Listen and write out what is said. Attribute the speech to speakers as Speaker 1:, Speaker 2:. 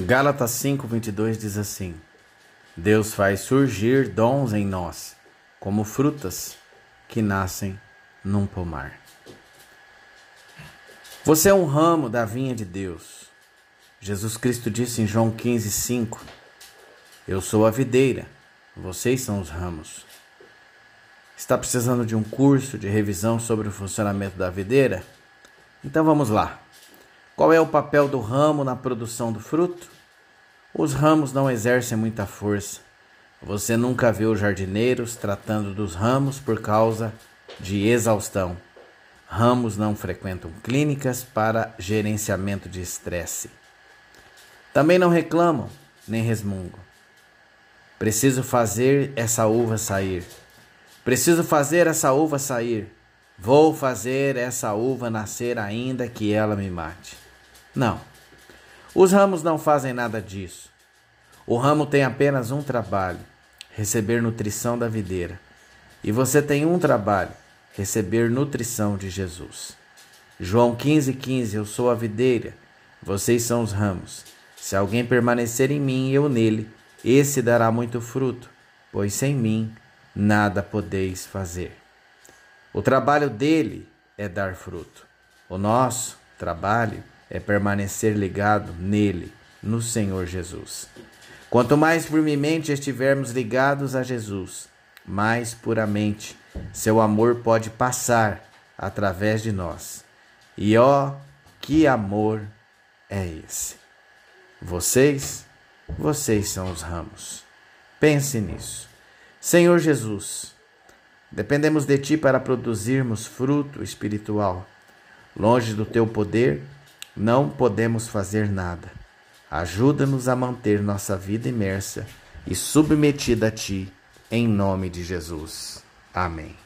Speaker 1: Gálatas 5:22 diz assim: Deus faz surgir dons em nós, como frutas que nascem num pomar. Você é um ramo da vinha de Deus. Jesus Cristo disse em João 15:5: Eu sou a videira, vocês são os ramos. Está precisando de um curso de revisão sobre o funcionamento da videira? Então vamos lá. Qual é o papel do ramo na produção do fruto? Os ramos não exercem muita força. Você nunca viu jardineiros tratando dos ramos por causa de exaustão. Ramos não frequentam clínicas para gerenciamento de estresse. Também não reclamam nem resmungam. Preciso fazer essa uva sair. Preciso fazer essa uva sair. Vou fazer essa uva nascer ainda que ela me mate. Não. Os ramos não fazem nada disso. O ramo tem apenas um trabalho: receber nutrição da videira. E você tem um trabalho: receber nutrição de Jesus. João 15,15 15, Eu sou a videira, vocês são os ramos. Se alguém permanecer em mim e eu nele, esse dará muito fruto, pois sem mim nada podeis fazer. O trabalho dele é dar fruto. O nosso trabalho é permanecer ligado nele, no Senhor Jesus. Quanto mais firmemente estivermos ligados a Jesus, mais puramente seu amor pode passar através de nós. E ó, que amor é esse! Vocês, vocês são os ramos. Pense nisso. Senhor Jesus, dependemos de Ti para produzirmos fruto espiritual. Longe do Teu poder, não podemos fazer nada. Ajuda-nos a manter nossa vida imersa e submetida a Ti, em nome de Jesus. Amém.